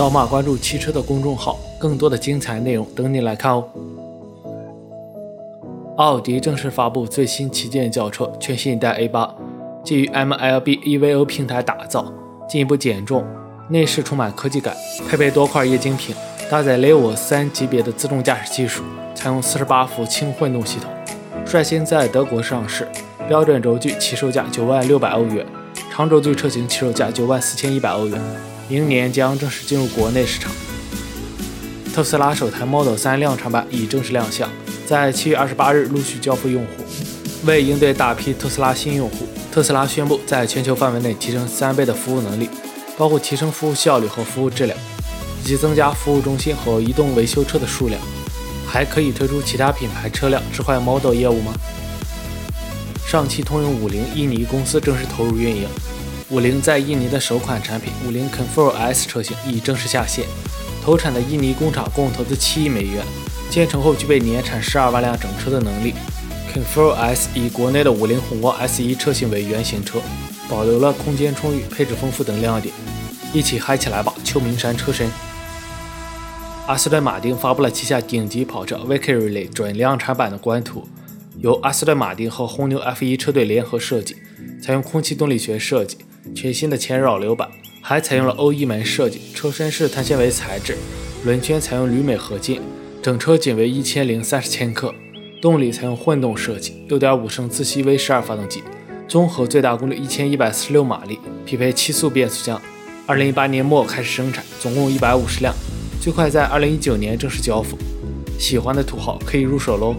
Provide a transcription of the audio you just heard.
扫码关注汽车的公众号，更多的精彩内容等你来看哦。奥迪正式发布最新旗舰轿车全新一代 A8，基于 MLB EVO 平台打造，进一步减重，内饰充满科技感，配备多块液晶屏，搭载 Level 3级别的自动驾驶技术，采用48伏轻混动系统，率先在德国上市，标准轴距起售价9万六百欧元，长轴距车型起售价9万四千一百欧元，明年将正式进入国内市场。特斯拉首台 Model 3量产版已正式亮相。在七月二十八日陆续交付用户。为应对大批特斯拉新用户，特斯拉宣布在全球范围内提升三倍的服务能力，包括提升服务效率和服务质量，以及增加服务中心和移动维修车的数量。还可以推出其他品牌车辆置换 Model 业务吗？上汽通用五菱印尼公司正式投入运营。五菱在印尼的首款产品五菱 Control S 车型已正式下线，投产的印尼工厂共投资七亿美元。建成后具备年产十二万辆整车的能力。Control S 以国内的五菱宏光 S1 车型为原型车，保留了空间充裕、配置丰富等亮点。一起嗨起来吧，秋名山车神！阿斯顿马丁发布了旗下顶级跑车 Victory 准量产版的官图，由阿斯顿马丁和红牛 F1 车队联合设计，采用空气动力学设计，全新的前扰流板，还采用了欧翼门设计，车身是碳纤维材质，轮圈采用铝镁合金。整车仅为一千零三十千克，动力采用混动设计，六点五升自吸 V 十二发动机，综合最大功率一千一百四十六马力，匹配七速变速箱。二零一八年末开始生产，总共一百五十辆，最快在二零一九年正式交付。喜欢的土豪可以入手喽！